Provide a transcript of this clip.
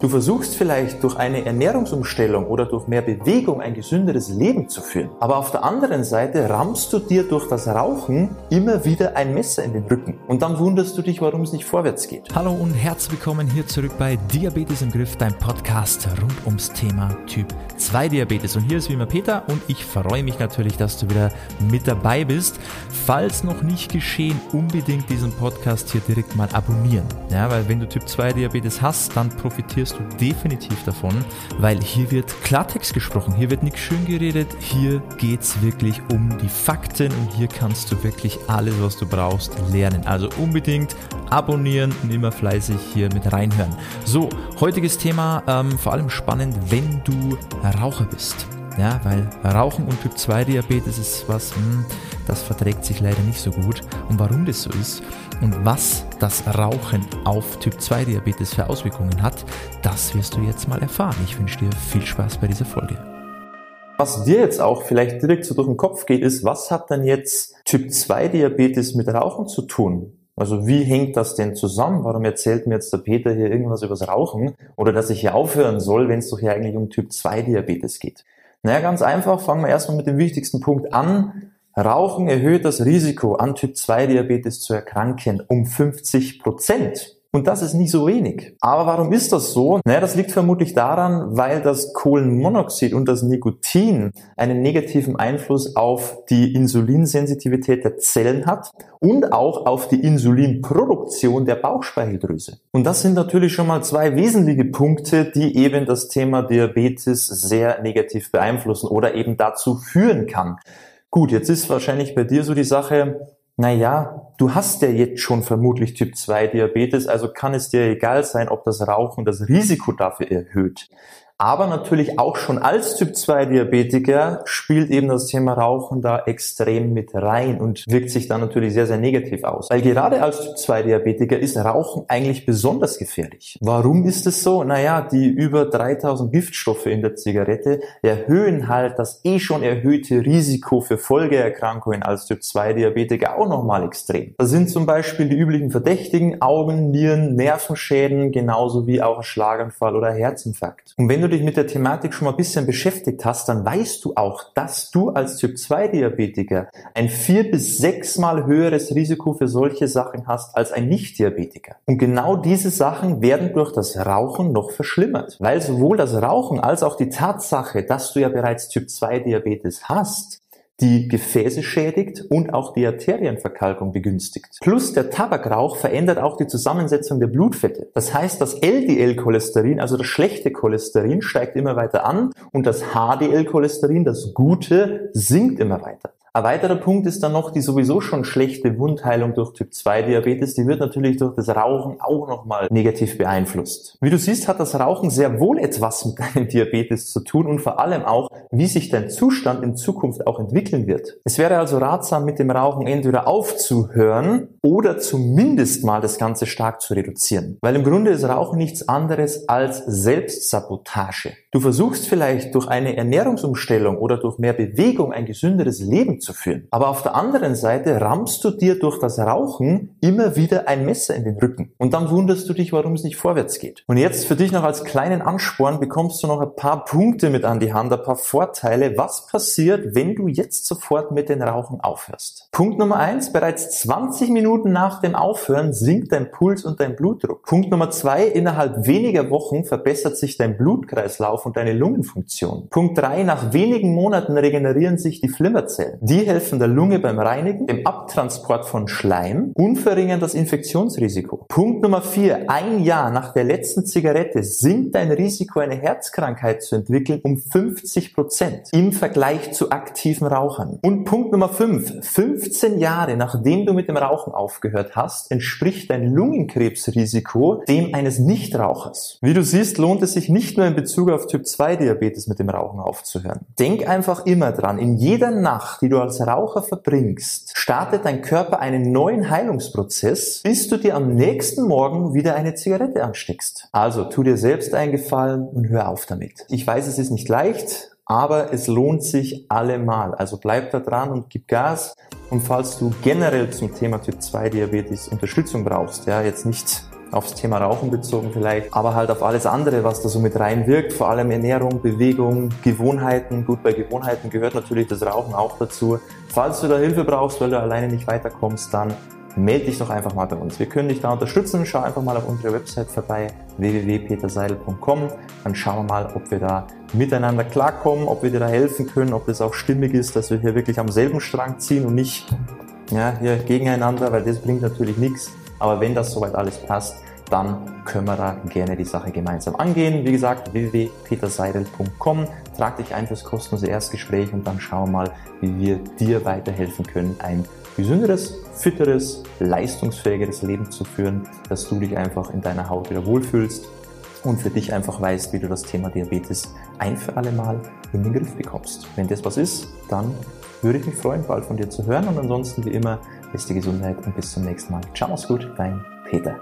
Du versuchst vielleicht durch eine Ernährungsumstellung oder durch mehr Bewegung ein gesünderes Leben zu führen. Aber auf der anderen Seite rammst du dir durch das Rauchen immer wieder ein Messer in den Rücken. Und dann wunderst du dich, warum es nicht vorwärts geht. Hallo und herzlich willkommen hier zurück bei Diabetes im Griff, dein Podcast rund ums Thema Typ 2 Diabetes. Und hier ist wie immer Peter und ich freue mich natürlich, dass du wieder mit dabei bist. Falls noch nicht geschehen, unbedingt diesen Podcast hier direkt mal abonnieren. Ja, weil wenn du Typ 2 Diabetes hast, dann profitierst profitierst du definitiv davon, weil hier wird Klartext gesprochen, hier wird nichts schön geredet, hier geht es wirklich um die Fakten und hier kannst du wirklich alles, was du brauchst, lernen. Also unbedingt abonnieren und immer fleißig hier mit reinhören. So, heutiges Thema, ähm, vor allem spannend, wenn du Raucher bist. Ja, weil Rauchen und Typ 2 Diabetes ist was, hm, das verträgt sich leider nicht so gut. Und warum das so ist und was das Rauchen auf Typ 2 Diabetes für Auswirkungen hat, das wirst du jetzt mal erfahren. Ich wünsche dir viel Spaß bei dieser Folge. Was dir jetzt auch vielleicht direkt so durch den Kopf geht, ist, was hat denn jetzt Typ 2 Diabetes mit Rauchen zu tun? Also wie hängt das denn zusammen? Warum erzählt mir jetzt der Peter hier irgendwas übers Rauchen oder dass ich hier aufhören soll, wenn es doch hier eigentlich um Typ 2 Diabetes geht? Naja, ganz einfach, fangen wir erstmal mit dem wichtigsten Punkt an. Rauchen erhöht das Risiko, an Typ 2 Diabetes zu erkranken, um 50 Prozent. Und das ist nicht so wenig. Aber warum ist das so? Naja, das liegt vermutlich daran, weil das Kohlenmonoxid und das Nikotin einen negativen Einfluss auf die Insulinsensitivität der Zellen hat und auch auf die Insulinproduktion der Bauchspeicheldrüse. Und das sind natürlich schon mal zwei wesentliche Punkte, die eben das Thema Diabetes sehr negativ beeinflussen oder eben dazu führen kann. Gut, jetzt ist wahrscheinlich bei dir so die Sache, naja, du hast ja jetzt schon vermutlich Typ 2 Diabetes, also kann es dir egal sein, ob das Rauchen das Risiko dafür erhöht. Aber natürlich auch schon als Typ 2 Diabetiker spielt eben das Thema Rauchen da extrem mit rein und wirkt sich dann natürlich sehr, sehr negativ aus. Weil gerade als Typ 2 Diabetiker ist Rauchen eigentlich besonders gefährlich. Warum ist es so? Naja, die über 3000 Giftstoffe in der Zigarette erhöhen halt das eh schon erhöhte Risiko für Folgeerkrankungen als Typ 2 Diabetiker auch nochmal extrem. Das sind zum Beispiel die üblichen Verdächtigen, Augen, Nieren, Nervenschäden, genauso wie auch Schlaganfall oder Herzinfarkt. Und wenn du dich mit der Thematik schon mal ein bisschen beschäftigt hast, dann weißt du auch, dass du als Typ 2 Diabetiker ein vier bis sechsmal höheres Risiko für solche Sachen hast als ein Nicht-Diabetiker. Und genau diese Sachen werden durch das Rauchen noch verschlimmert, weil sowohl das Rauchen als auch die Tatsache, dass du ja bereits Typ 2 Diabetes hast, die Gefäße schädigt und auch die Arterienverkalkung begünstigt. Plus der Tabakrauch verändert auch die Zusammensetzung der Blutfette. Das heißt, das LDL-Cholesterin, also das schlechte Cholesterin, steigt immer weiter an und das HDL-Cholesterin, das gute, sinkt immer weiter. Ein weiterer Punkt ist dann noch die sowieso schon schlechte Wundheilung durch Typ 2 Diabetes. Die wird natürlich durch das Rauchen auch nochmal negativ beeinflusst. Wie du siehst, hat das Rauchen sehr wohl etwas mit deinem Diabetes zu tun und vor allem auch, wie sich dein Zustand in Zukunft auch entwickeln wird. Es wäre also ratsam, mit dem Rauchen entweder aufzuhören oder zumindest mal das Ganze stark zu reduzieren. Weil im Grunde ist Rauchen nichts anderes als Selbstsabotage. Du versuchst vielleicht durch eine Ernährungsumstellung oder durch mehr Bewegung ein gesünderes Leben zu führen. Aber auf der anderen Seite rammst du dir durch das Rauchen immer wieder ein Messer in den Rücken. Und dann wunderst du dich, warum es nicht vorwärts geht. Und jetzt für dich noch als kleinen Ansporn bekommst du noch ein paar Punkte mit an die Hand, ein paar Vorteile. Was passiert, wenn du jetzt sofort mit den Rauchen aufhörst? Punkt Nummer eins, bereits 20 Minuten nach dem Aufhören sinkt dein Puls und dein Blutdruck. Punkt Nummer zwei, innerhalb weniger Wochen verbessert sich dein Blutkreislauf Kreislauf und deine Lungenfunktion. Punkt drei: Nach wenigen Monaten regenerieren sich die Flimmerzellen. Die helfen der Lunge beim Reinigen, dem Abtransport von Schleim und verringern das Infektionsrisiko. Punkt Nummer vier: Ein Jahr nach der letzten Zigarette sinkt dein Risiko, eine Herzkrankheit zu entwickeln, um 50 Prozent im Vergleich zu aktiven Rauchern. Und Punkt Nummer fünf: 15 Jahre nachdem du mit dem Rauchen aufgehört hast, entspricht dein Lungenkrebsrisiko dem eines Nichtrauchers. Wie du siehst, lohnt es sich nicht nur in Bezug auf Typ 2 Diabetes mit dem Rauchen aufzuhören. Denk einfach immer dran, in jeder Nacht, die du als Raucher verbringst, startet dein Körper einen neuen Heilungsprozess, bis du dir am nächsten Morgen wieder eine Zigarette ansteckst. Also tu dir selbst einen Gefallen und hör auf damit. Ich weiß, es ist nicht leicht, aber es lohnt sich allemal. Also bleib da dran und gib Gas. Und falls du generell zum Thema Typ 2 Diabetes Unterstützung brauchst, ja, jetzt nicht aufs Thema Rauchen bezogen vielleicht, aber halt auf alles andere, was da so mit reinwirkt, vor allem Ernährung, Bewegung, Gewohnheiten. Gut, bei Gewohnheiten gehört natürlich das Rauchen auch dazu. Falls du da Hilfe brauchst, weil du alleine nicht weiterkommst, dann melde dich doch einfach mal bei uns. Wir können dich da unterstützen. Schau einfach mal auf unsere Website vorbei, www.peterseidel.com. Dann schauen wir mal, ob wir da miteinander klarkommen, ob wir dir da helfen können, ob das auch stimmig ist, dass wir hier wirklich am selben Strang ziehen und nicht ja, hier gegeneinander, weil das bringt natürlich nichts. Aber wenn das soweit alles passt, dann können wir da gerne die Sache gemeinsam angehen. Wie gesagt, www.peterseidel.com. Trag dich ein fürs kostenlose Erstgespräch und dann schauen wir mal, wie wir dir weiterhelfen können, ein gesünderes, fitteres, leistungsfähigeres Leben zu führen, dass du dich einfach in deiner Haut wieder wohlfühlst und für dich einfach weißt, wie du das Thema Diabetes ein für alle Mal in den Griff bekommst. Wenn das was ist, dann würde ich mich freuen, bald von dir zu hören und ansonsten wie immer, beste Gesundheit und bis zum nächsten Mal. Ciao, mach's gut, dein Peter.